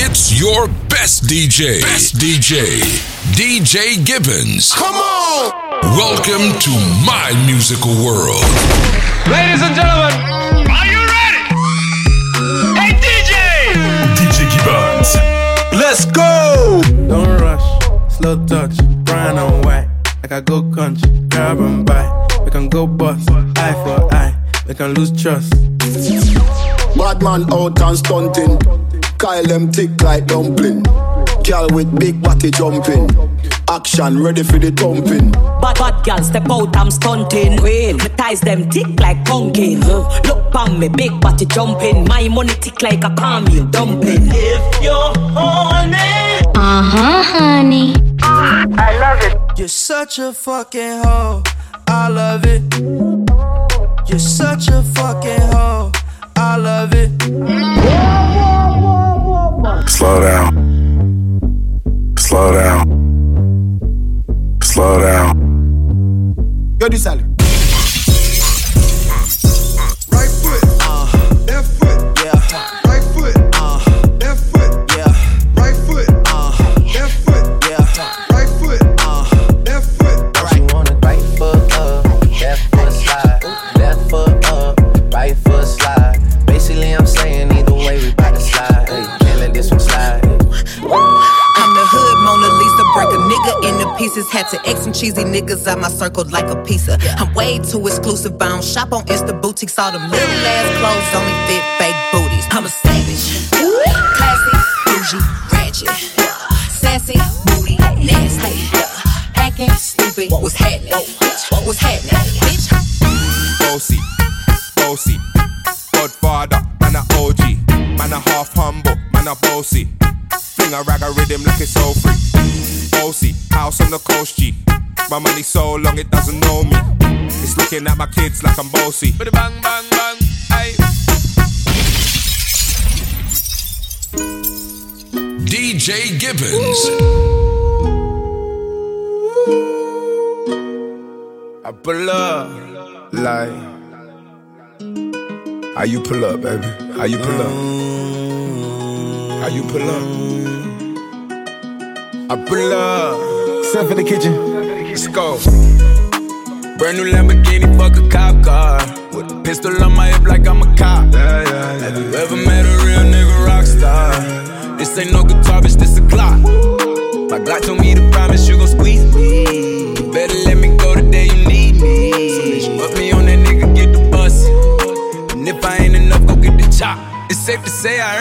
It's your best DJ. Best DJ. DJ Gibbons. Come on! Welcome to my musical world. Ladies and gentlemen, are you ready? Hey DJ! DJ Gibbons. Let's go! Don't rush, slow touch, brown and white. Like I go country, grab and buy. We can go bust, eye for eye. We can lose trust. Bad man out and stunting. Kyle them tick like dumpling. Girl with big body jumping. Action ready for the thumping. Bad bad gal step out, I'm stunting. Real, my ties them tick like pumpkin. Uh, look on me, big body jumping. My money tick like a caramel dumpling. If you're horny, Uh huh, honey. I love it. You're such a fucking hoe. I love it. You're such a fucking hoe. I love it. Slow down. Slow down. Slow down. Yo, this Sally. Cheesy niggas out my circle like a pizza. I'm way too exclusive, I don't shop on Insta boutiques. All them little ass clothes only fit fake booties. I'm a savage, classy, bougie, ratchet, sassy, moody, nasty, acting stupid. What was happening? What was happening, bitch? Bossy, bossy, Godfather, man a OG, man a half humble, man a bossy. Fling a rag a rhythm like it's so free. Bossy, house on the coast G. My money so long it doesn't know me. It's looking at my kids like I'm bossy. Bang bang bang, aye. DJ Gibbons. I pull up like how you pull up, baby? How you pull up? How you pull up? I pull up. Step in the kitchen. Let's go. Brand new Lamborghini, fuck a cop car. With a pistol on my hip like I'm a cop. Have you ever met a real nigga rock star? This ain't no guitar, bitch, this a Glock. My Glock told me to promise you gon' squeeze me. You better let me go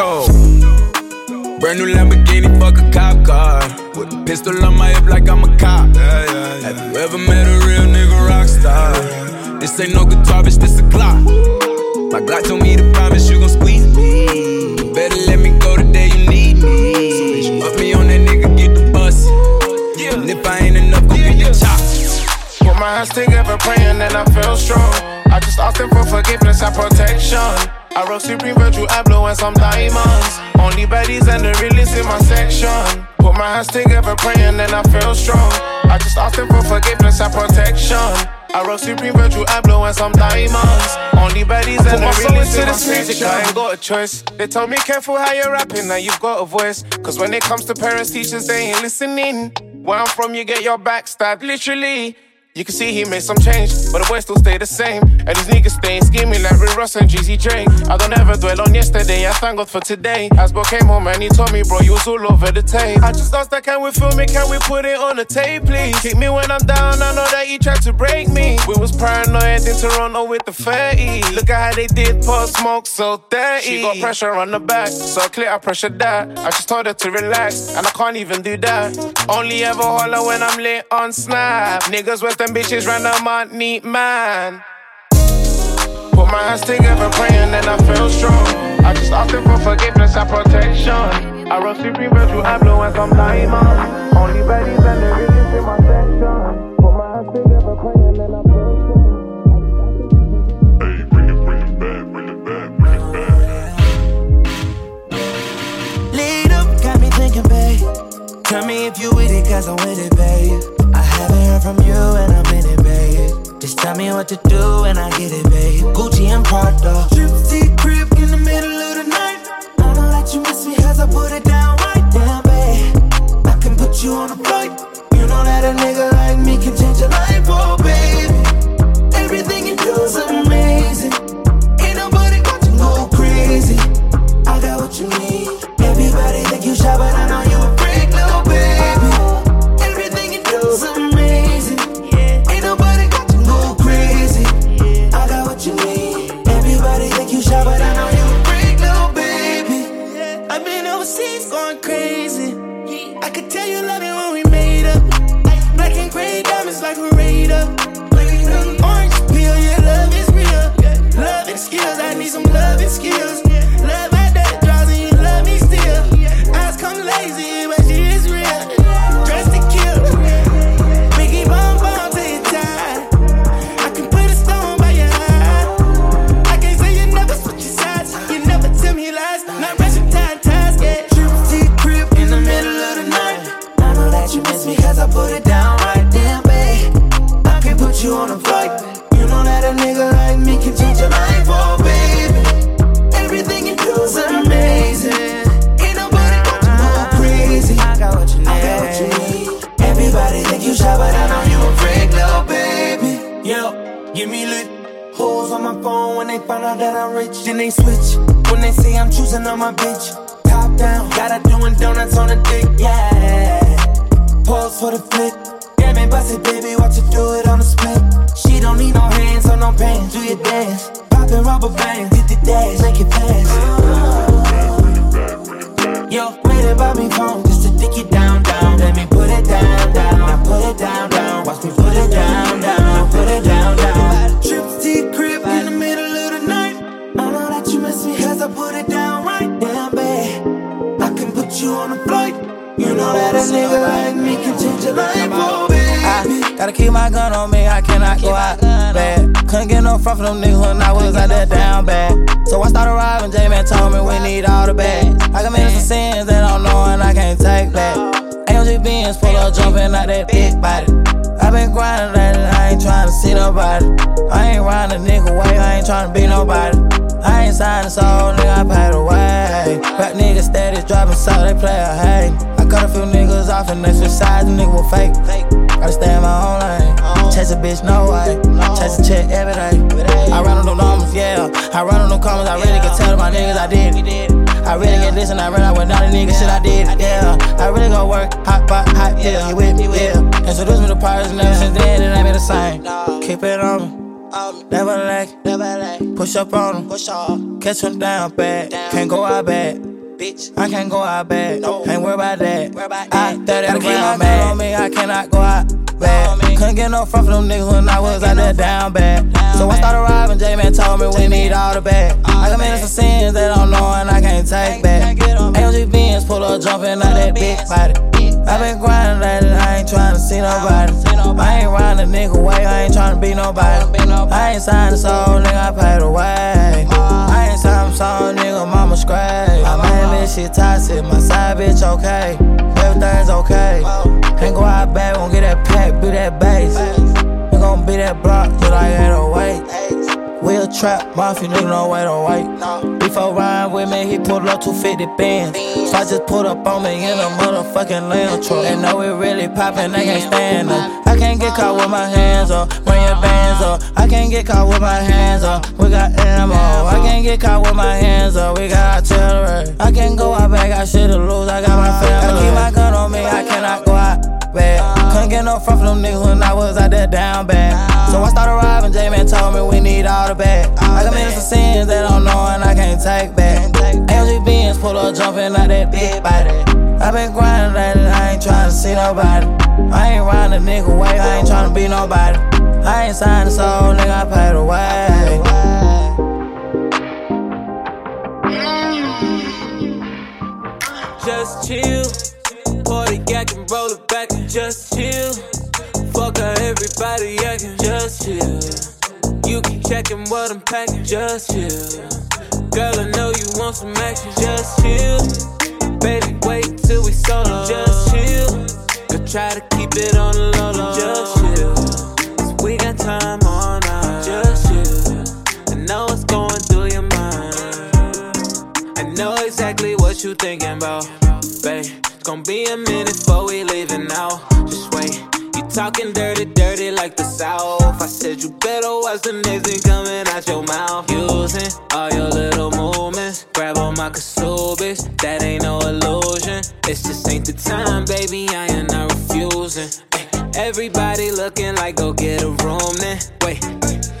Let's. Brand new Lamborghini, fuck a cop car. With a pistol on my hip like I'm a cop. Have you ever met a real nigga rock star? This ain't no guitar, bitch, this a Glock. My Glock told me to promise you gon' squeeze me. You better let me go the day you need me. So put me on that nigga, get the bus. And if I ain't enough, go get the chop. Put my hands together, praying, and I feel strong. I just asked them for forgiveness and protection. I wrote Supreme Virtue, I blow and some diamonds. Only baddies and the realest in my section. Put my hands together, praying, and I feel strong. I just asked them for forgiveness and protection. I wrote Supreme Virtue, I blow and some diamonds. Only baddies and the realest in my section. I ain't got a choice. They told me careful how you're rapping, now you've got a voice. Cause when it comes to parents, teachers, they ain't listening. Where I'm from, you get your back stabbed, literally. You can see he made some change, but the boy still stay the same. And these niggas staying scheming like Rick Ross and Jeezy Drake. I don't ever dwell on yesterday, I thank God for today. As Bo came home and he told me, bro, you was all over the tape. I just asked that, can we film it? Can we put it on the tape, please? Kick me when I'm down, I know that he tried to break me. We was paranoid in Toronto with the 30. Look at how they did pour smoke so dirty. She got pressure on the back, so clear I pressure that. I just told her to relax, and I can't even do that. Only ever holler when I'm lit on Snap. Niggas with them bitches random on neat man. Put my hands together, praying, and I feel strong. I just asked him for forgiveness and protection. I run supreme virtue, I blow and some diamonds. Only baddies and the realest in my section. Put my hands together, praying, and I feel strong. Hey, bring it, bring it back, bring it back, bring it back. Lead up, got me thinking, babe. Tell me if you with it, cause I'm with it, babe. I from you and I'm in it, babe. Just tell me what to do and I get it, babe. Gucci and Prada. Trip crib in the middle of the night. I know that you miss me as I put it down right down, babe. I can put you on a flight. You know that a nigga like me can change your life, oh baby. Everything you do is amazing. Ain't nobody got you go crazy. I got what you need. Down, got her doing donuts on the dick, yeah. Pose for the flick. Damn it, bust it, baby, watch her do it on the split. She don't need no hands or no pants, do your dance. Poppin' rubber bands, hit the dash, make it pass. Yo, waiting by me phone just to dick it down, down. Let me put it down, down. Now put it down, down. Watch me put it down, down. Put it down, down. Trip you on flight. You know that a nigga like me can change your life, oh baby. I gotta keep my gun on me, I cannot go out bad. Couldn't get no front from them niggas when I was out there down bad. So I started robbing, J-Man told me we need all the bags. I committed some sins that I don't know and I can't take back. AMG Benz pull up jumping out that big body. I been grinding lately, I ain't trying to see nobody. I ain't riding a nigga way, I ain't trying to be nobody. I ain't signed a soul, nigga, I paid away. Rap niggas steady dropping so they play a hate. I cut a few niggas off and they switch sides, the nigga was fake. Gotta stay in my own lane. Chase a bitch, no way. Chase a check every day. I run on them numbers, yeah. I run on them comments, I really can tell my niggas I did it. I really get this and I run out with all the niggas, shit I did it, yeah. I really go work, hot pot, hot pill, you with me, yeah. Introduce me to parties and ever since then, it ain't been the same. Keep it on me. Never lack, never lack. Push up on them, push off. Catch them down bad, can't go out bad. Bitch, I can't go out bad. No. Ain't worried about that. Worry about I thought that around mad. on me, I cannot go out bad. Couldn't get no front from them niggas when I was out there down bad. So I started robbing, J-Man told me we need all the bag. I committed some sins that I don't know and I can't take back. AMG Benz pull up jumping out that big body. I been grinding lately, I ain't trying to see nobody. I ain't riding a nigga way, I ain't trying to be nobody. I ain't signed a soul, nigga, I paid away. I ain't signed a soul, nigga, mama scratch. My man, this shit toxic, my side bitch okay. Everything's okay. Can't go out bad, won't get that pack, be that bass. We gon' be that block till I ain't away. Wheel a trap, mafia nigga, no white on white. Before rhyme with me, he pulled up 250 bands. So I just pulled up on me in a motherfucking lamb truck. They know it really poppin', they can't stand up. I can't get caught with my hands up, bring your bands up. I can't get caught with my hands up, we got ammo. I can't get caught with my hands up, we got artillery. I can't go out back, I shit to lose, I got my family. I keep my gun on me, I cannot go out bad. Couldn't get no front from them niggas when I was out there down bad. So I started robbing, J-Man told me we need all the bag. I committed some sins that I don't know and I can't take back. AMG Benz pull up jumping like that big body. I been grinding lately, I ain't trying to see nobody. I ain't riding a nigga way, I ain't trying to be nobody. I ain't signed a soul, nigga, I paid the way. Just chill. Party and roll it back and just chill. Fuck how everybody acting, just chill. You keep checking what I'm packing, just chill. Girl, I know you want some action, just chill. Baby, wait till we solo, just chill. Go try to keep it on the low, low. just chill. Cause we got time all night, just chill. I know what's going through your mind. I know exactly what you thinking about, babe. It's gonna be a minute before we leaving now. Just wait. You talking dirty, dirty like the South. I said you better watch the thing coming out your mouth. Using all your little movements. Grab on my Kasubis. That ain't no illusion. It's just ain't the time, baby. I am not refusing. Everybody looking like go get a room then. Wait,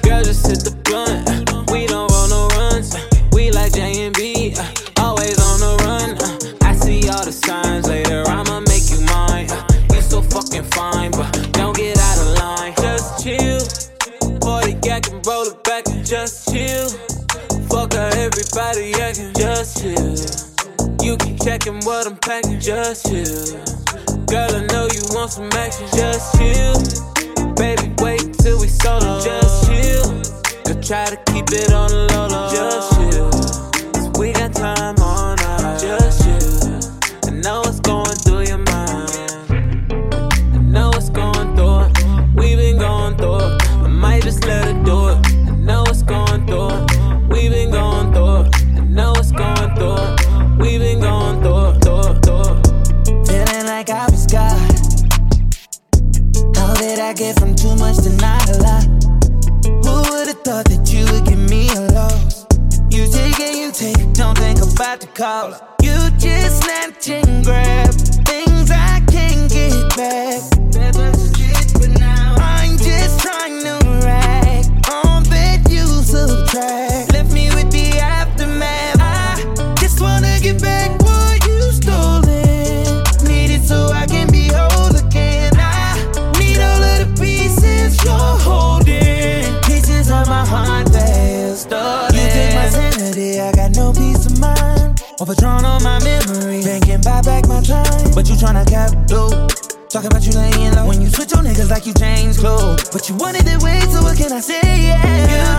girl, just hit the blunt. Just chill. Fuck how everybody acting, just chill. You keep checking what I'm packing, just chill. Girl, I know you want some action, just chill. Baby, wait till we solo, just chill. Go try to keep it on the low, just chill. 'Cause we got time all you change clothes. But you wanted it way, so what can I say? Yeah. You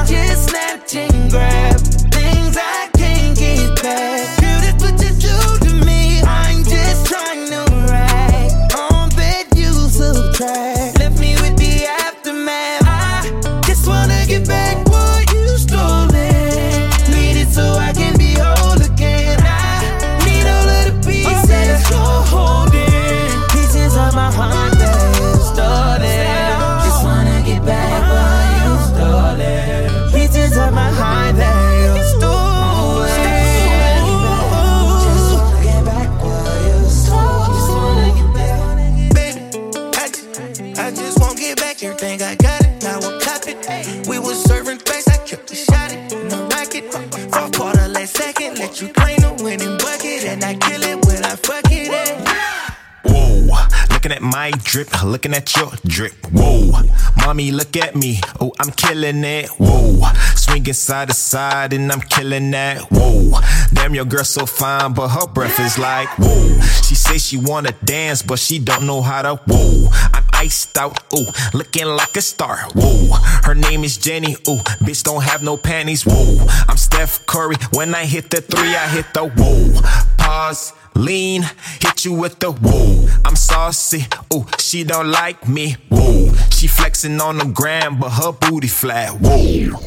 looking at your drip. Whoa, mommy, look at me. Oh, I'm killing it. Whoa, swinging side to side and I'm killing that. Whoa, damn, your girl so fine, but her breath is like whoa. She say she wanna dance, but she don't know how to. Whoa, I'm iced out. Ooh, looking like a star. Whoa, her name is Jenny. Ooh, bitch don't have no panties. Whoa, I'm Steph Curry. When I hit the three, I hit the whoa. Pause. Lean, hit you with the whoa. I'm saucy, ooh, she don't like me, whoa. She flexing on the gram, but her booty flat, whoa.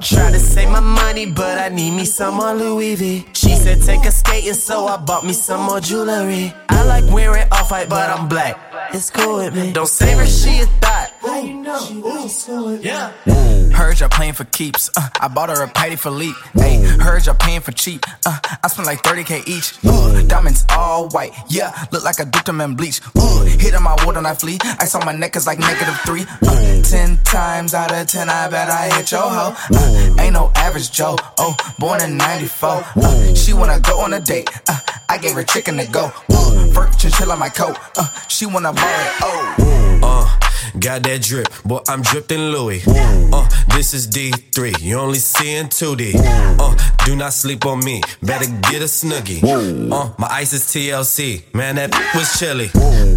Try to save my money, but I need me some more Louis V. She said take a skating, so I bought me some more jewelry. I like wearing off white, but I'm black. It's cool with me. Don't save her, she a thought. How you know? Yeah. Heard y'all playing for keeps. Uh, I bought her a Patek Philippe. Hey, heard y'all paying for cheap. Uh, I spent like 30k each. Uh, diamonds all white. Yeah, look like I dipped them in bleach. Uh, hit on my water and I flee. Ice on my neck is like negative three. Uh, ten times out of ten, I bet I hit your hoe. Uh, ain't no average Joe. Oh, born in 94. Uh, she wanna go on a date. Uh, I gave her chicken to go. Uh, Fur chinchilla my coat. Uh, she wanna borrow it. Oh. Uh, got that drip, boy, I'm dripped in Louis. Uh, this is D3, you only see in 2D. Uh, do not sleep on me, better get a snuggie. Uh, my ice is TLC, man, that was chilly.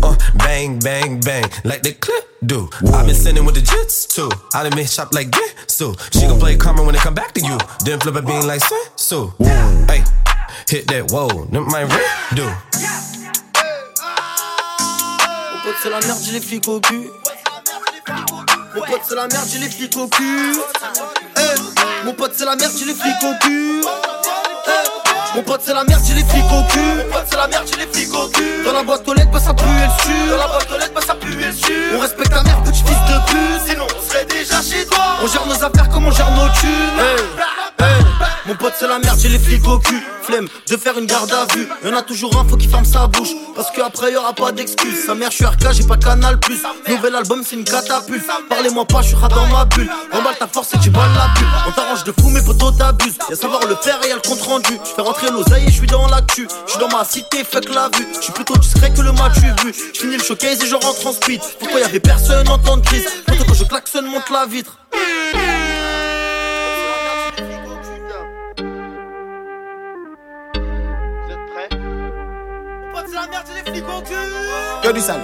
Uh, bang, bang, bang, like the clip do. I've been sending with the jits too. I done been shop like so she gon' play karma when it come back to you. Then flip a bean like so. Hey, hit that, whoa, my red do. Mon pote c'est la merde, j'ai les flics au cul. Mon pote c'est la merde, j'ai les flics au cul. Eh, Mon pote c'est la merde, j'ai les flics au cul. Eh, Mon pote c'est la merde, j'ai les flics au cul. Mon pote c'est la merde, j'ai les flics au cul. Dans la boîte aux lettres, bah ça pue et le su. Dans la boîte aux lettres, bah ça pue et le su. On respecte ta mère, petit fils de pute. Sinon on serait déjà chez toi. On gère nos affaires comme on gère nos thunes. C'est la merde, j'ai les flics au cul. Flemme de faire une garde à vue. Y'en a toujours un, faut qu'il ferme sa bouche. Parce qu'après y'aura pas d'excuses. Sa mère, je suis RK, j'ai pas canal plus. Nouvel album, c'est une catapulte. Parlez-moi pas, je suis dans ma bulle. Remballe ta force et tu balles la bulle. On t'arrange de fou, mais potos t'abusent. Y'a savoir le faire et y'a le compte rendu. Je fais rentrer l'oseille et je suis dans l'actu. Je suis dans ma cité, fuck la vue. Je suis plutôt discret que le match vu. Je finis le showcase et je rentre en speed. Pourquoi y'avait personne en temps de crise? Quand je klaxonne, monte la vitre. 'Y'a du sale.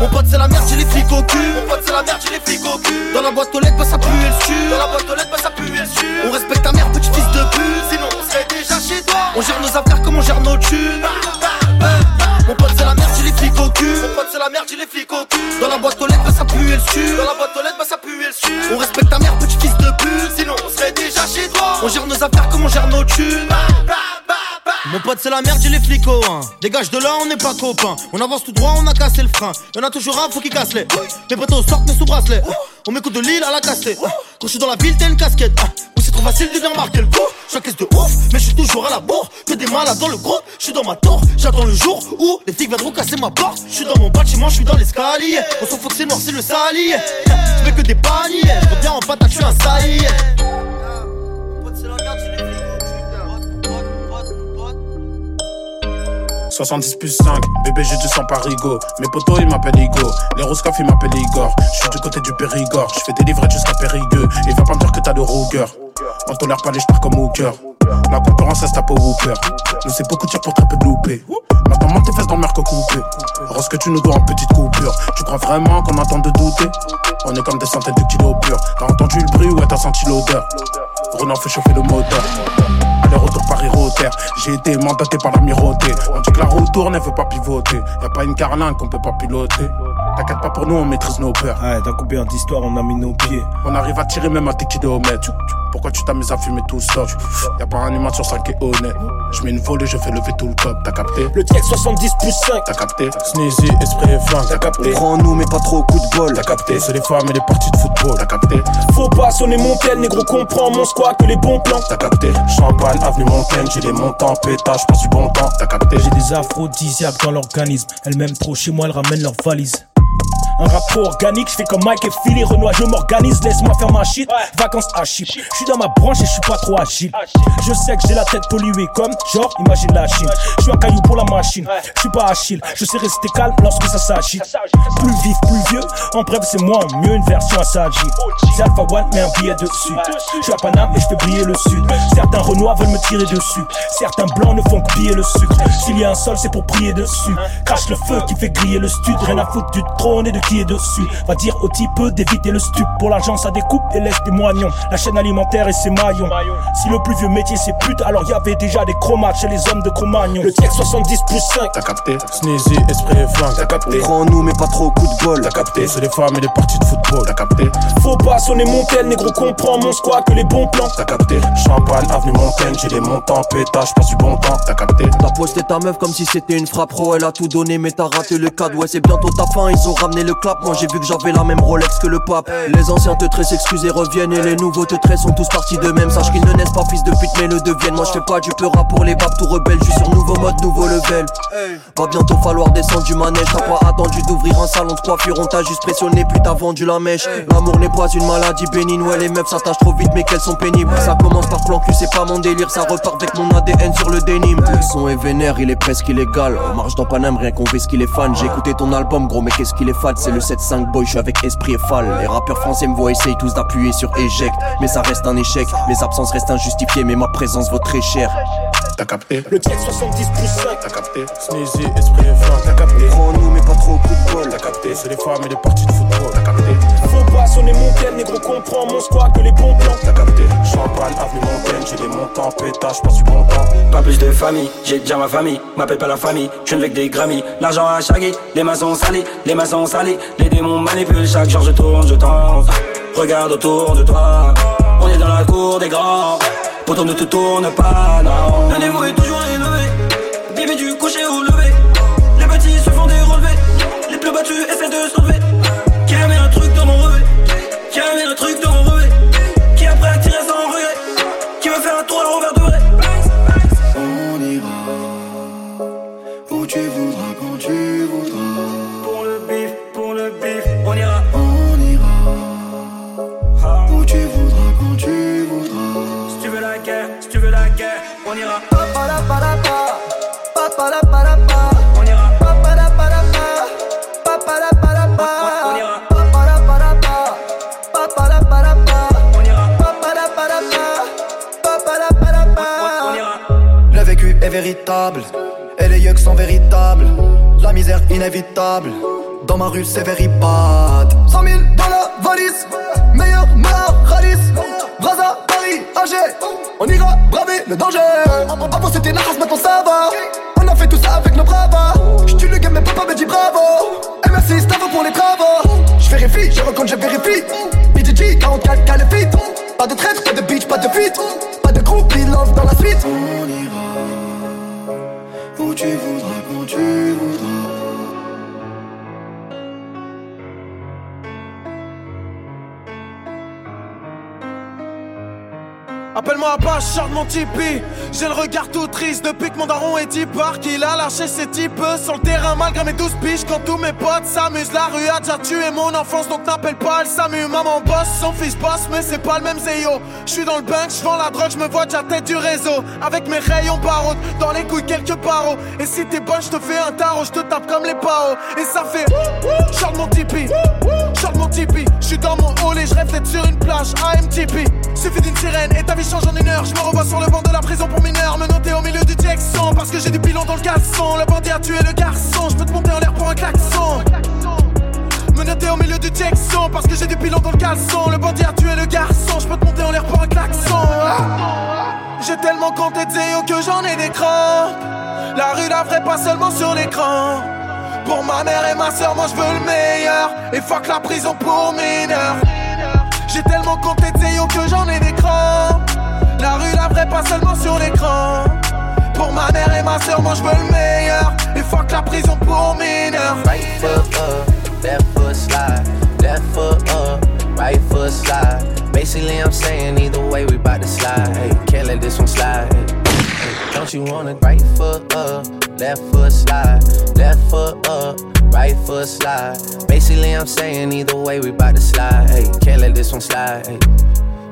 Mon pote c'est la merde, j'ai les flics au cul. Mon pote c'est la merde, j'ai les flics au cul. Dans la boîte aux lettres, bah ça pue et le su. Dans la boîte aux lettres, bah ça pue et le su. On respecte ta mère, petit fils de pute. Sinon on serait déjà chez toi. On gère nos affaires comme on gère nos thunes. Eh, Mon pote c'est la merde, j'ai les flics au cul. Mon pote c'est la merde, j'ai les flics au cul. Dans la boîte aux lettres, bah ça pue et le su. Dans la boîte aux lettres, bah ça pue et le su. On respecte ta mère, petit fils de pute. Sinon on serait déjà chez toi. On gère nos affaires comme on gère nos thunes. Mon pote c'est la merde, j'ai les flics au hein. Dégage de là, on n'est pas copains. On avance tout droit, on a cassé le frein. Y'en a toujours un, faut qu'il casse les. Les potos sortent mes sous-bracelets. On m'écoute de l'île à la cassette. Quand je suis dans la ville, t'as une casquette. Où c'est trop facile de bien marquer le coup. Je caisse de ouf, mais je suis toujours à la bourre. Que des malades dans le groupe, je suis dans ma tour. J'attends le jour où les flics viendront casser ma porte. Je suis dans mon bâtiment, je suis dans l'escalier. On s'en fout que c'est noir, c'est le salier. Je que des paniers. Reviens en patate, je suis un saillie. 70 plus 5, bébé j'ai du sang parigo Mes potos ils m'appellent Igo, les Roscoff ils m'appellent Igor. Je suis du côté du Périgord, je fais des livrettes jusqu'à Périgueux. Et va pas me dire que t'as de rougueur. On tolère pas les stars comme Hooker. La concurrence est tape au Wooper Nous c'est beaucoup de tir pour très peu de loupés. Maintenant monte tes fesses dans merco coupé. Rose que tu nous dois en petite coupure. Tu crois vraiment qu'on attend de douter? On est comme des centaines de kilos purs. T'as entendu le bruit ouais t'as senti l'odeur? Renan fait chauffer le moteur Aller-retour Paris-Rotter J'ai été mandaté par l'amirauté On dit que la roue tourne, elle veut pas pivoter. Y'a pas une carlingue qu'on peut pas piloter T'inquiète pas pour nous, on maîtrise nos peurs. Ouais, dans combien d'histoires on a mis nos pieds. On arrive à tirer même à tes kilomètres Pourquoi tu t'amuses à fumer tout seul Y'a pas un humain sur 5 qui est honnête. Je mets une volée, je fais lever tout le cop, t'as capté? Le tiers 70 plus 5 T'as capté? Sneezy, esprit et flingue, t'as capté? Prends-nous mais pas trop coup de bol. T'as capté? C'est les femmes et les parties de football, t'as capté? Faut pas sonner mon tel, négro comprend mon squat que les bons plans. T'as capté? Champagne, avenue Montaigne, j'ai les montants, pétage, passe du bon temps, t'as capté? J'ai des aphrodisiaques dans l'organisme. Elle m'aime trop chez moi, elle ramène leur un rapport organique, je fais comme Mike et Philly Renoir, je m'organise, laisse-moi faire ma shit. Vacances à chip, je suis dans ma branche et je suis pas trop agile. Je sais que j'ai la tête polluée comme, genre, imagine la Chine. Je suis un caillou pour la machine, je suis pas Achille. Je sais rester calme lorsque ça s'agit. Plus vif, plus vieux, en bref, c'est moi en mieux, une version à s'agit. C'est Alpha One, mais un billet dessus. Je suis à Paname et je fais briller le sud. Certains Renois veulent me tirer dessus. Certains blancs ne font que piller le sucre. S'il y a un sol, c'est pour prier dessus. Crache le feu qui fait griller le stud. Rien à foutre du trône et de qui pied dessus. Va dire au type d'éviter le stup. Pour l'argent, ça découpe et laisse des moignons. La chaîne alimentaire et ses maillons. Si le plus vieux métier c'est pute, alors y avait déjà des chromates chez les hommes de Cro-Magnon. Le TX 70 plus 5. T'as capté Sneezy, esprit et flingue. T'as capté Prends nous, mais pas trop au coup de bol. T'as capté C'est les femmes et les parties de football. T'as capté Faut pas sonner mon tel, négro comprend mon squat que les bons plans. T'as capté Champagne, avenue Montaigne, j'ai des montants, pétage, passe du bon temps. T'as capté T'as posté ta meuf comme si c'était une frappe pro, elle a tout donné, mais t'as raté le cadre. Ouais, c'est bientôt ta fin, ils ont ramené le clap. Moi j'ai vu que j'avais la même Rolex que le pape. Les anciens te tressent, excusez, reviennent, et les nouveaux te tressent sont tous partis de même. Sache qu'ils ne naissent pas fils de pute, mais le deviennent. Moi je fais pas du pleura pour les babes tout rebelles, je suis sur nouveau mode, nouveau level. Va bientôt falloir descendre du manège, t'as pas attendu d'ouvrir un salon de coiffure, on t'a juste pressionné, puis t'as vendu la mèche. L'amour n'est pas une maladie bénigne, ouais, les meufs s'attachent trop vite, mais qu'elles sont pénibles. Ça commence par plan cul, c'est pas mon délire, ça repart avec mon ADN sur le dénime. Le son est vénère, il est presque illégal. On marche dans Paname, rien qu'on ce qu'il est fan. J'ai écouté ton album, gros, mais qu'est-ce qu'il est fade. C'est le 7-5 boy, je suis avec esprit et fall. Les rappeurs français me voient essayer tous d'appuyer sur éject. Mais ça reste un échec, mes absences restent injustifiées, mais ma présence vaut très cher. T'as capté? Le TX 70 plus 5. T'as capté? Sneezy, esprit et flingue. T'as capté? Prends nous, mais pas trop au coup de bol. T'as capté? C'est les femmes et les parties de football. T'as capté? Faut pas sonner mon négro comprend mon squat que les bons plans. T'as capté Champagne, avenue Montaigne, j'ai des montants, pétage, passe du bon temps. Pas plus de famille, j'ai déjà ma famille, m'appelle pas la famille, je ne avec des Grammy, l'argent à chaguer, les mains sont salées, les mains sont salées, les démons manipulent, chaque jour je tourne, je tente, regarde autour de toi, on est dans la cour des grands, pourtant ne te tourne pas, non. Toujours véritable, et les yeux sont véritables. La misère inévitable, dans ma rue c'est very bad. 100 000 dans la valise, meilleur meilleur Ralis. Braza, Paris, Alger, on ira braver le danger. Avant c'était la race, maintenant ça va. On a fait tout ça avec nos bravas. J'tue le game, mais papa me dit bravo. Et merci, Stavo pour les travaux. J'vérifie, je recompte, je vérifie. BGG, 44, califit. Pas de traître, pas de bitch, pas de fuite. Pas de groupe, love dans la suite. On ira 不去，不来；不去，不。Appelle-moi Apache, sors de mon tipi. J'ai le regard tout triste depuis que mon daron est dipart. Qu'il a lâché ses types sur le terrain malgré mes douze piges. Quand tous mes potes s'amusent, la rue a déjà tué mon enfance. Donc n'appelle pas le SAMU. Maman bosse, son fils bosse, mais c'est pas le même Zéyo. Je suis dans le bank, je vends la drogue, je me vois déjà tête du réseau. Avec mes rayons barreaux, dans les couilles quelques barreaux. Et si t'es bonne, je te fais un tarot, je te tape comme les paos. Et ça fait de mon. Sors de mon tipi. Je suis dans mon hall et je sur une plage. AMTP. Suffit d'une sirène et ta en une heure. Je me revois sur le banc de la prison pour mineurs. Me noter au milieu du Texan parce que j'ai du pilon dans le caleçon. Le bandit a tué le garçon. Je peux te monter en l'air pour un klaxon. Me noter au milieu du Texan parce que j'ai du pilon dans le caleçon. Le bandit a tué le garçon. Je peux te monter en l'air pour un klaxon. J'ai tellement compté de zéo que j'en ai des crampes. La rue la vraie, pas seulement sur l'écran. Pour ma mère et ma soeur, moi je veux le meilleur. Et fuck la prison pour mineurs. J'ai tellement compté de que j'en ai des crampes. La rue la vraie, pas seulement sur l'écran. Pour ma mère et ma soeur, moi je veux le meilleur. Et fuck la prison pour mineurs. Right foot up, left foot slide. Left foot up, right foot slide. Basically, I'm saying either way, we bout to slide. Hey, can't let this one slide. Don't you wanna right foot up, left foot slide? Left foot up, right foot slide. Basically, I'm saying either way, we bout to slide. Hey, can't let this one slide.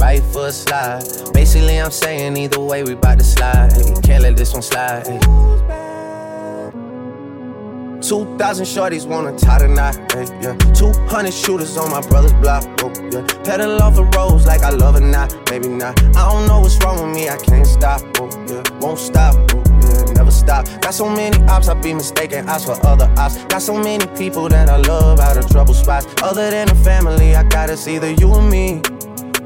right foot slide. Basically, I'm saying either way, we bout to slide. Hey, can't let this one slide. Hey. 2,000 shorties wanna tie the knot, hey, yeah. 200 shooters on my brother's block, oh, yeah. Pedal off the roads like I love it, not, maybe not. I don't know what's wrong with me, I can't stop, oh, yeah. Won't stop, oh, yeah. Never stop. Got so many ops, I be mistaken ops for other ops. Got so many people that I love out of trouble spots. Other than the family, I gotta see either you and me.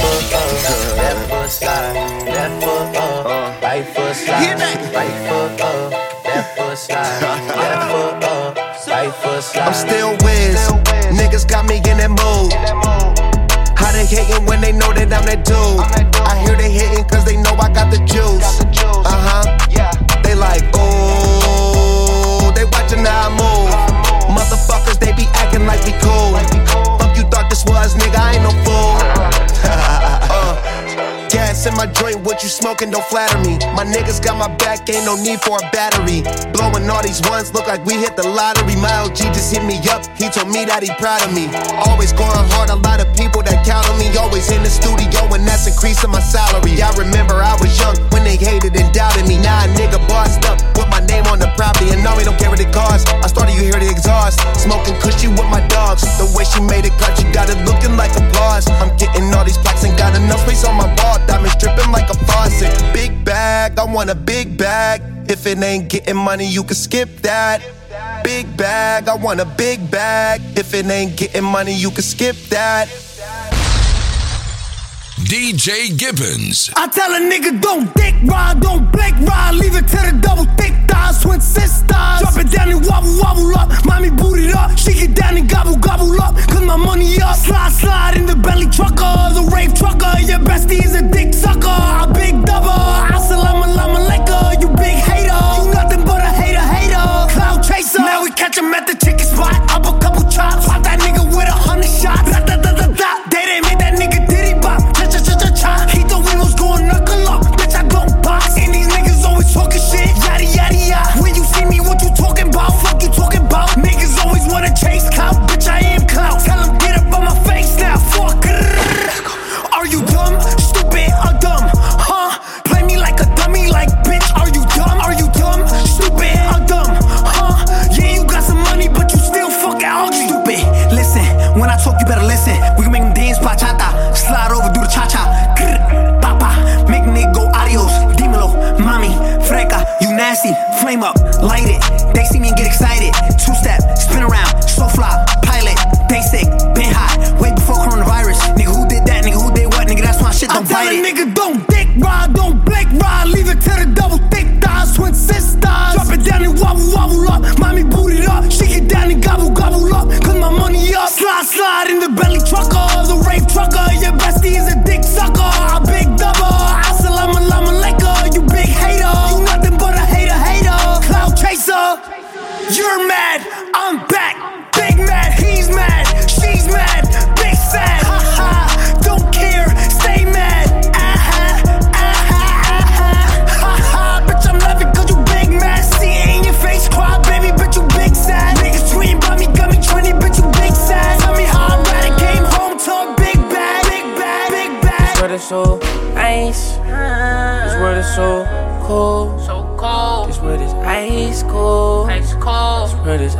Foot up, left foot slide, left foot up, right foot slide, right foot up, left foot slide, left foot up, right foot slide. I'm still whiz. Niggas got me in that mood. How they hating when they know that I'm that dude? I hear they hating cause they know I got the juice. Uh huh. They like, oh, they watching how I move. Motherfuckers, they be acting like we cool. Fuck you thought this was, nigga, I ain't no fool. uh, gas in my joint, what you smoking, don't flatter me. My niggas got my back, ain't no need for a battery. Blowing all these ones, look like we hit the lottery. My OG just hit me up, he told me that he proud of me. Always going hard, a lot of people that count on me. Always in the studio, and that's increasing my salary. I remember I was young when they hated and doubted me. Now a nigga bossed up, with my name on the property, and now we don't care what it costs. I started, you hear the exhaust. Smoking cushy with my dogs. The way she made it cut, she got it looking like applause. I'm enough space on my ball. Diamonds dripping like a faucet. Big bag, I want a big bag. If it ain't getting money, you can skip that. Big bag, I want a big bag. If it ain't getting money, you can skip that. DJ Gibbons. I tell a nigga don't dick ride, don't blink ride, leave it to the double thick thighs, twin sisters. Drop it down and wobble wobble up, mommy boot it up, She get down and gobble gobble up, cause my money up. Slide slide in the belly trucker, the rave trucker, your bestie is a dick sucker, a big double. Assalamu alaikum, you big hater, you nothing but a hater hater. Cloud chaser, now we catch him at the chicken spot, up a couple chops, pop that when I talk, you better listen. We can make them dance bachata, slide over, do the cha cha. Papa, make nigga go adios. Dímelo, mommy, freca, you nasty. Flame up, light it. They see me and get excited. Two step,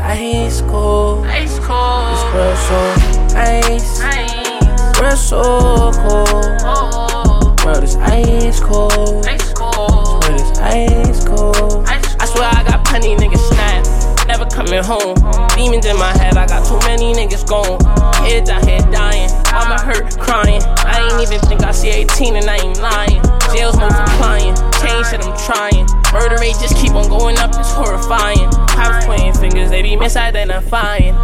ice cold. Ice cold. This word so ice. Ice. Word so cold. Oh. Word is ice cold. Ice cold. This word is ice cold. I swear I got plenty niggas snapped. Never coming home. Demons in my head, I got too many niggas gone. Kids out here dying. Mama hurt, crying. I ain't even think I see 18 and I ain't lying. Jails multiplying. Change shit, I'm trying. Murder rate just keep on going up, it's horrifying. Cops pointing fingers, they be misidentifying.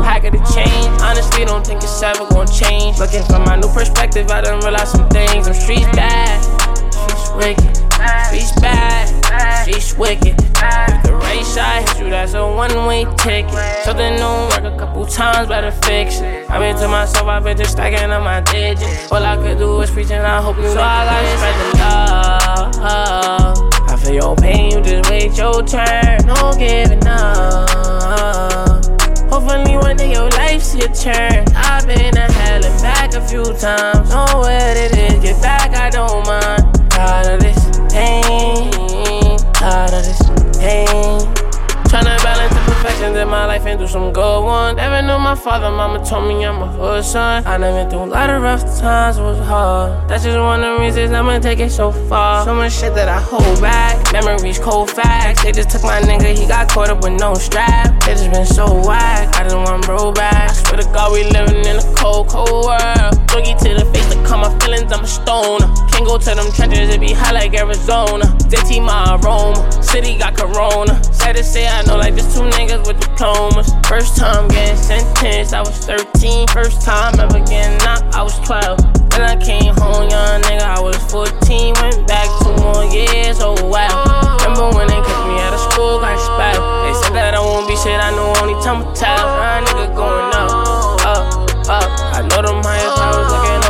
Pack of change, honestly don't think it's ever gonna change. Looking from my new perspective, I done realize some things. I'm street bad, wicked, streets bad, streets wicked. If the race I hit you, that's a one-way ticket. Something don't work a couple times, better fix it. I've been to myself, I've been just stacking up my digits. All I could do is preach and I hope you So I gotta spread the love. I feel your pain, you just wait your turn. No giving up. Hopefully one day your life see a turn. I've been to hell and back a few times. Know what it is, get back, I don't mind. Tired of this pain, tired of this pain. Tryna in my life and do some good ones. Never knew my father, mama told me I'm a hood son. I done been through a lot of rough times, it was hard. That's just one of the reasons I'ma take it so far. So much shit that I hold back. Memories cold facts. They just took my nigga, he got caught up with no strap. They just been so whack. I just want bro back. I swear to God, we living in a cold, cold world. Boogie to the face to calm my feelings, I'm a stoner. Can't go to them trenches, it be hot like Arizona. Dirty my aroma. City got corona. Sad to say, I know like there's two niggas with diplomas. First time getting sentenced, I was 13. First time ever getting knocked, I was 12. Then I came home, young nigga, I was 14. Went back two more years, oh wow. Remember when they kicked me out of school, got expelled. They said that I won't be shit, I know only time will tell. Nah, nigga going up, up, up. I know them higher powers looking over,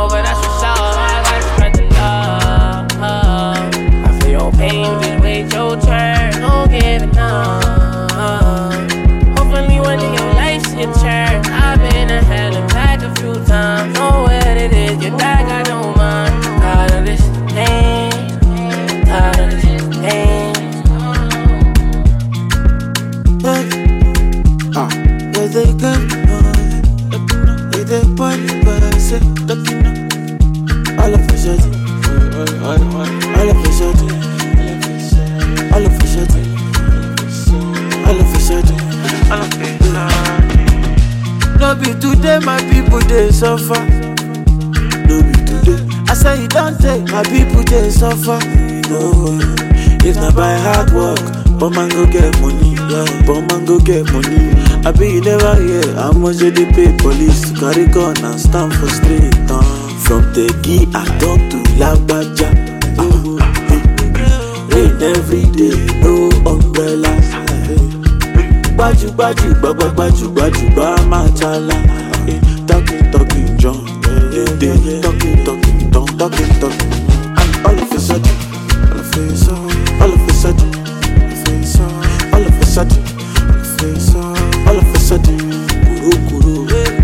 today, my people they suffer. No be today. I say you don't take my people they suffer. No, if not by hard work, but man go get money. Yeah, but man go get money. I be you never hear how much they pay police carry gun and stand for street. Uh, from Tegi I talk to Lagbaja. Uh, rain every day, no umbrella. Gbaju gbaju gbagba gbaju gbaju gba machala. Eh, Talking talking John, eh, talking talking Don, talking talking. And all of a sudden, all of a sudden, all of a sudden, all of a sudden, all of a sudden, kuru kuru.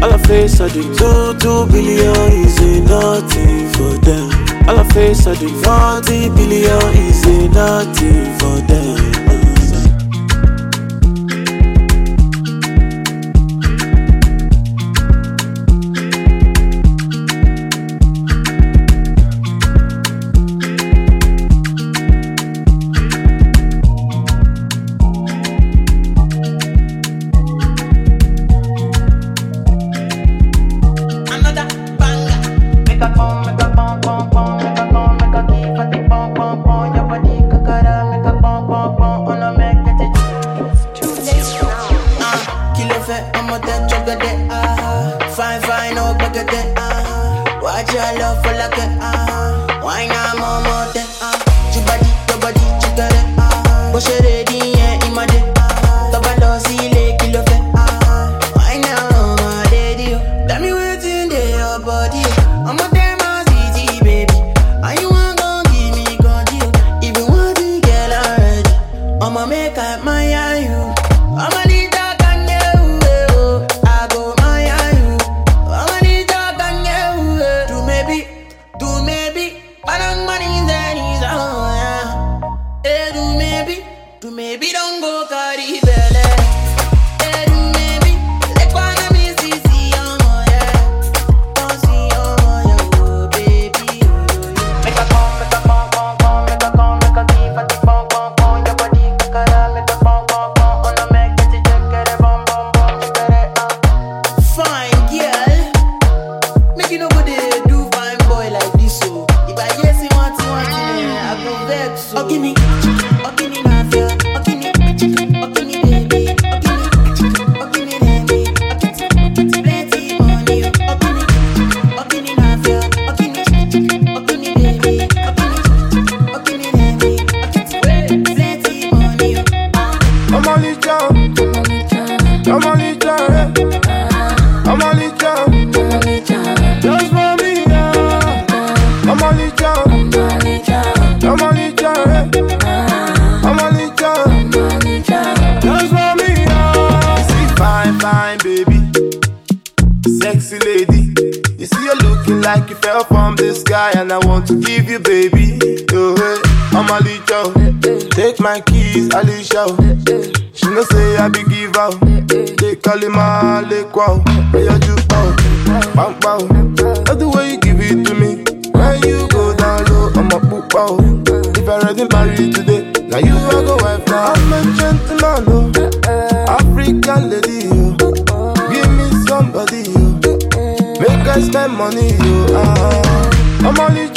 All of a sudden, two two billion is nothing for them. All of a sudden, forty billion is nothing for them. The sky, and I want to give you, baby. Oh, hey, I'm a little. Take my keys, Alicia. She know say I be give out. They call him a lekwa. Where you do bow, bow, bow. Love the way you give it to me. When you go down low, I'm a poop bow. If I ready married today, now you are go wife now. I'm a gentleman, oh. African lady, oh. Give me somebody, oh. Make I spend money, yo. Ah, I'm only down.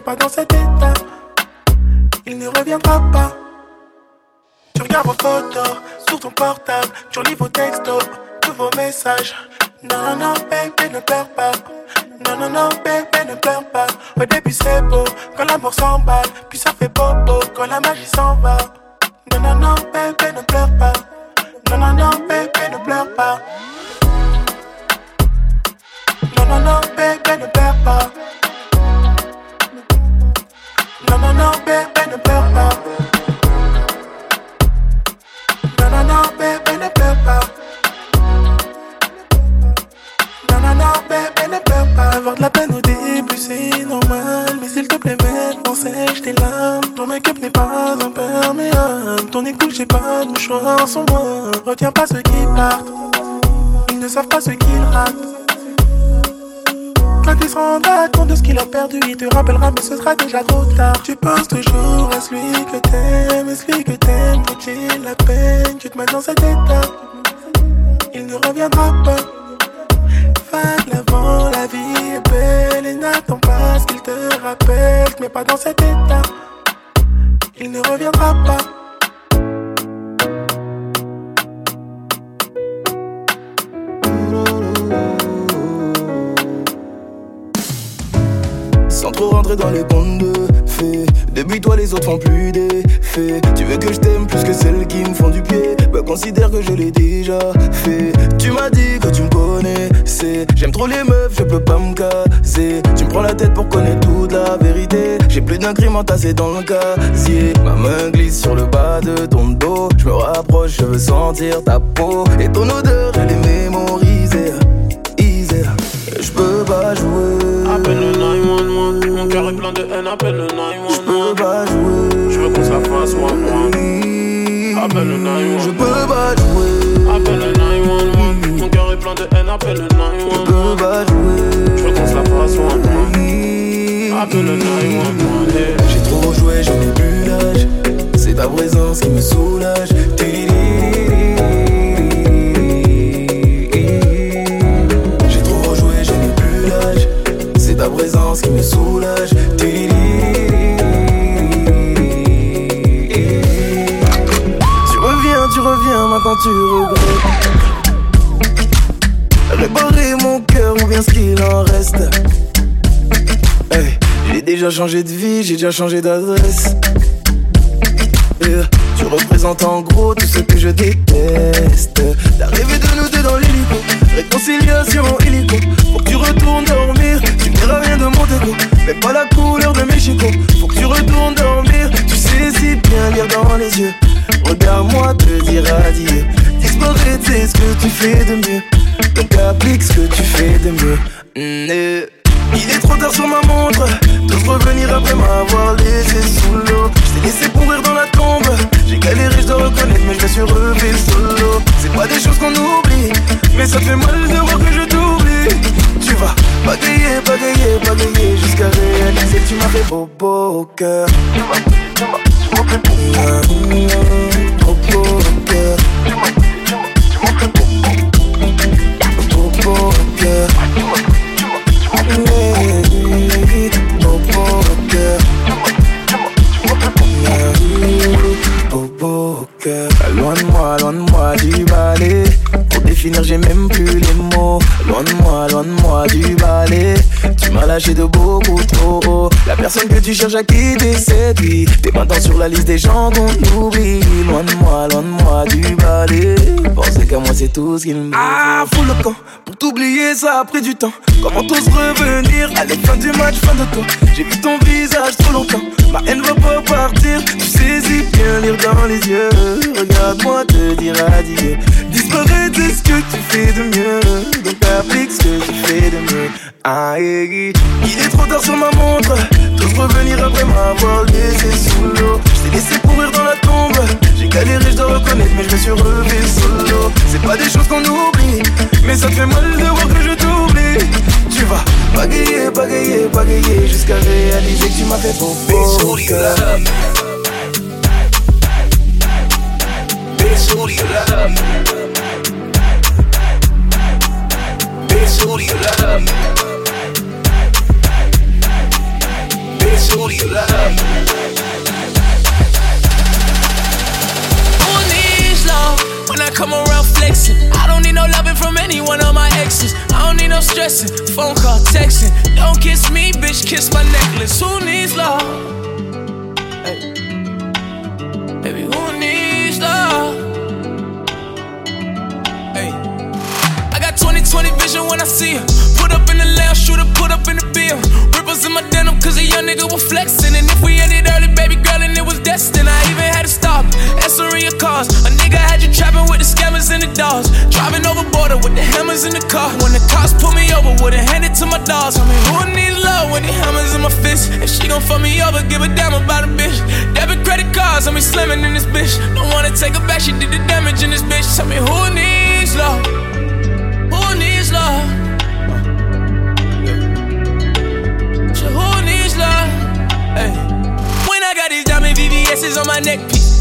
Mais pas dans cet état, il ne reviendra pas. Tu regardes vos photos sur ton portable, tu relis vos textos, tous vos messages. Non, non, non, baby, ne pleure pas. Non, non, non, baby, ne pleure pas. Au début c'est beau, quand l'amour s'emballe, puis ça fait bobo, quand la magie s'en va. Non, non, non, baby, ne pleure pas. Non, non, non, baby, ne pleure pas. Non, non, non, baby, ne pleure pas. Non, baby, ne pleure pas. Non, baby, ne pleure pas. Non, baby, ne pleure pas. Avoir de la peine au début, c'est normal. Mais s'il te plaît, maintenant, sèche tes larmes. Ton make-up n'est pas imperméable. Ton écoute, j'ai pas de mouchoir sans moi. Retiens pas ceux qui partent. Ils ne savent pas ce qu'ils ratent. Quand il se rendra compte de ce qu'il a perdu, il te rappellera, mais ce sera déjà trop tard. Tu penses toujours à celui que t'aimes, celui que t'aimes, vaut-il la peine? Tu te mets dans cet état, il ne reviendra pas. Va l'avant, la vie est belle, et n'attends pas ce qu'il te rappelle, mais pas dans cet état, il ne reviendra pas. Trop rentrer dans les contes de fées. Depuis toi les autres font plus d'effet Tu veux que je t'aime plus que celles qui me font du pied? Bah considère que je l'ai déjà fait. Tu m'as dit que tu me connaissais. J'aime trop les meufs, je peux pas me caser. Tu me prends la tête pour connaître toute la vérité. J'ai plus d'un crime entassé dans le casier. Ma main glisse sur le bas de ton dos. Je me rapproche, je veux sentir ta peau. Et ton odeur, elle est mémorisée plein de haine, appelle le 911. Je peux pas jouer, je veux qu'on se la fasse moi moi. Appelle le 911, je peux pas jouer. Appelle le 911, mon cœur est plein de haine, appelle le 911. Je peux pas jouer, je veux qu'on se la fasse moi moi. Appelle le 911, J'ai trop joué, j'en ai plus l'âge. C'est ta présence qui me soulage. Regrettes. Réparer mon cœur ou bien ce qu'il en reste. Hey, j'ai déjà changé de vie, j'ai déjà changé d'adresse. Tu représentes en gros tout ce que je déteste. T'as rêvé de nous deux dans l'hélico, réconciliation illico. Faut que tu retournes dormir, tu ne verras rien de mon déco. Mais pas la couleur de mes chicots. Faut que tu retournes dormir, tu sais si bien lire dans les yeux. Regarde-moi te dire adieu. Disparaître, c'est ce que tu fais de mieux. Donc applique ce que tu fais de mieux. Mm, eh. Il est trop tard sur ma montre T'oses revenir après m'avoir laissé sous l'eau Je t'ai laissé pourrir dans la tombe J'ai galéré, je dois reconnaître Mais je me suis relevé solo C'est pas des choses qu'on oublie Mais ça fait mal de voir que je t'oublie Tu vas bagayer, bagayer, bagayer Jusqu'à réaliser tu m'as fait beau beau au cœur Girl, one more, one more, Jibale définir, j'ai même plus les mots. Loin de moi, loin de moi du balai. Tu m'as lâché de beaucoup trop haut. La personne que tu cherches à quitter, c'est lui. T'es maintenant sur la liste des gens qu'on oublie. Loin de moi, loin de moi du balai. Penser qu'à moi, c'est tout ce qu'il me Ah, fous le camp. Pour t'oublier, ça a pris du temps. Comment t'oses revenir? Allez, fin du match, fin de toi. J'ai vu ton visage trop longtemps. Ma haine va pas partir. Tu saisis bien lire dans les yeux. Regarde-moi te dire adieu. Disparaître, c'est ce que tu fais de mieux. Donc applique ce que tu fais de mieux. Ah, il est trop tard sur ma montre. T'oses revenir après m'avoir laissé sous l'eau? J't'ai laissé courir dans la tombe. J'ai galéré, je dois reconnaître, mais je me suis relevé solo. C'est pas des choses qu'on oublie, mais ça te fait mal de voir que je t'oublie. Tu vas bagayer, bagayer, bagayer jusqu'à réaliser que tu m'as fait beau beau cœur. Bitch, who do you love? Bitch, who do you love? Bitch, who do you love? Who needs love when I come around flexing? I don't need no loving from of my exes. I don't need no stressing, phone call, texting. Don't kiss me, bitch, kiss my necklace. Who needs love? Baby, who needs love? 2020 vision when I see her. Put up in the lounge, shooter, put up in the bill. Ripples in my denim, cause a young nigga was flexing. And if we ended early, baby girl, and it was destined, I even had to stop. Answering your calls. A nigga had you trapping with the scammers and the dogs. Driving over border with the hammers in the car. When the cops pull me over, wouldn't hand it to my dogs. I mean, who needs love when the hammers in my fist? If she gon' fuck me over, give a damn about a bitch. Debit credit cards, I be slamming in this bitch. Don't wanna take her back, she did the damage in this bitch. Tell me who needs love? Love? So who needs love? Hey. When I got these diamond VVS's on my neck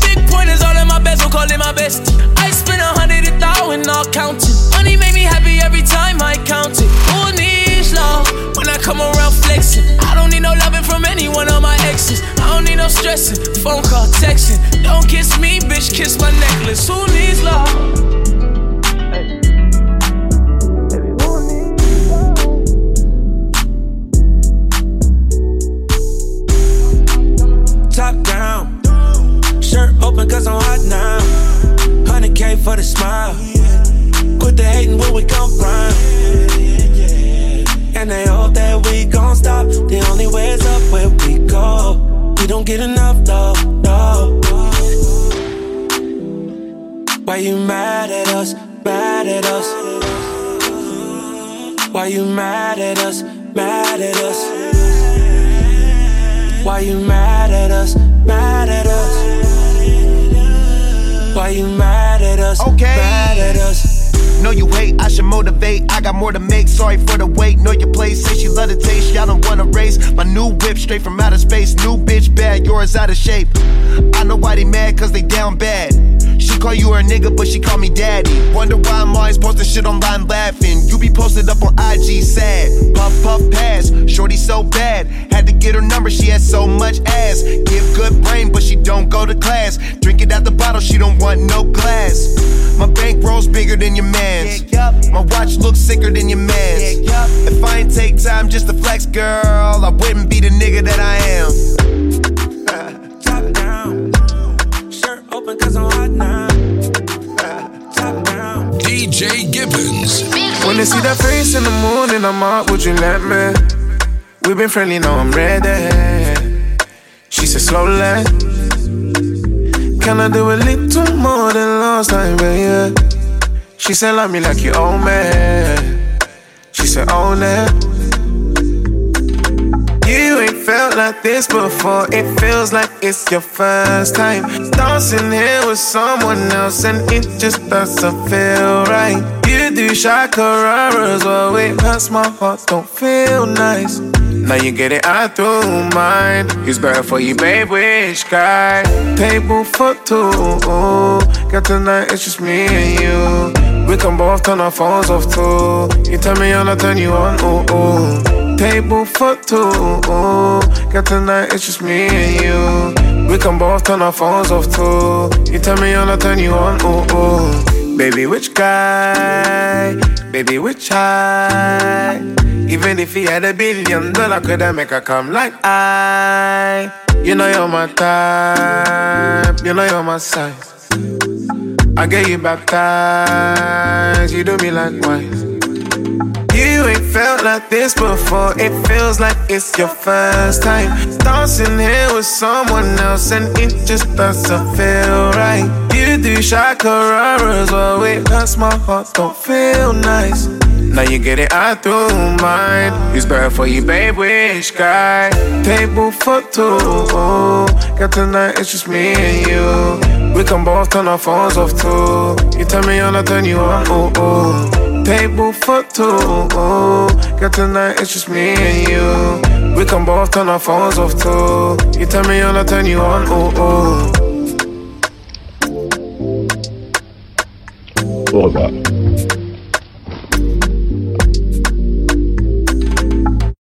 big pointers all in my bezel, call it my bestie. I spend a hundred a thousand, all counting. Money make me happy every time I count it. Who needs love when I come around flexing? I don't need no loving from any one of my exes. I don't need no stressing, phone call, texting. Don't kiss me, bitch, kiss my necklace. Who needs love? Cause hot now. 100k for the smile. Quit the hating when we come round. And they hope that we gon' stop. The only way is up where we go. We don't get enough love, no. Why you mad at us? Mad at us? Why you mad at us? Mad at us? Why you mad at us? Mad at us? You mad at us? Okay. Mad at us? Know you hate, I should motivate. I got more to make, sorry for the wait. Know your place, say she love the taste. Y'all don't wanna race. My new whip straight from outer space. New bitch bad, yours out of shape. I know why they mad, cause they down bad. She call you her nigga, but she call me daddy. Wonder why I'm always posting shit online laughing. You be posted up on IG sad. Puff, puff, pass. Shorty so bad. Had to get her number, she has so much ass. Give good brain, but she don't go to class. Drink it out the bottle, she don't want no glass. My bank rolls bigger than your man's. My watch looks sicker than your man's. If I ain't take time just to flex, girl, I wouldn't be the nigga that I am. Open cause I'm hot now. Top down. DJ Gibbons. When I see that face in the morning, I'm out, would you let me? We've been friendly, now I'm ready. She said, slowly. Can I do a little more than last time, baby? She said, love me like you own me. She said, own it. Ain't felt like this before. It feels like it's your first time. Dancing here with someone else, and it just doesn't feel right. You do shakararas, well, it hurts my heart, don't feel nice. Now you get it out through mine. Who's better for you, babe? Which guy? Table for two. Got tonight, it's just me and you. We can both turn our phones off too. You tell me I'll turn you on. Ooh, ooh. Table for two. Got tonight, it's just me and you. We can both turn our phones off too. You tell me I'll turn you on, ooh, ooh. Baby, which guy? Baby, which high? Even if he had a billion dollar, could I make her come like I? You know you're my type, you know you're my size. I get you baptized, you do me likewise. You ain't felt like this before. It feels like it's your first time. Dancing here with someone else, and it just doesn't feel right. You do shakararas, well, it hurts my heart, don't feel nice. Now you get it out through mine. Who's better for you, babe? Which guy? Table for two. Got tonight, it's just me and you. We can both turn our phones off too. You tell me I'll turn you on. Ooh, ooh. Table for two. Got tonight, it's just me and you. We can both turn our phones off too. You tell me I'll turn you on. Ooh, ooh. Au revoir.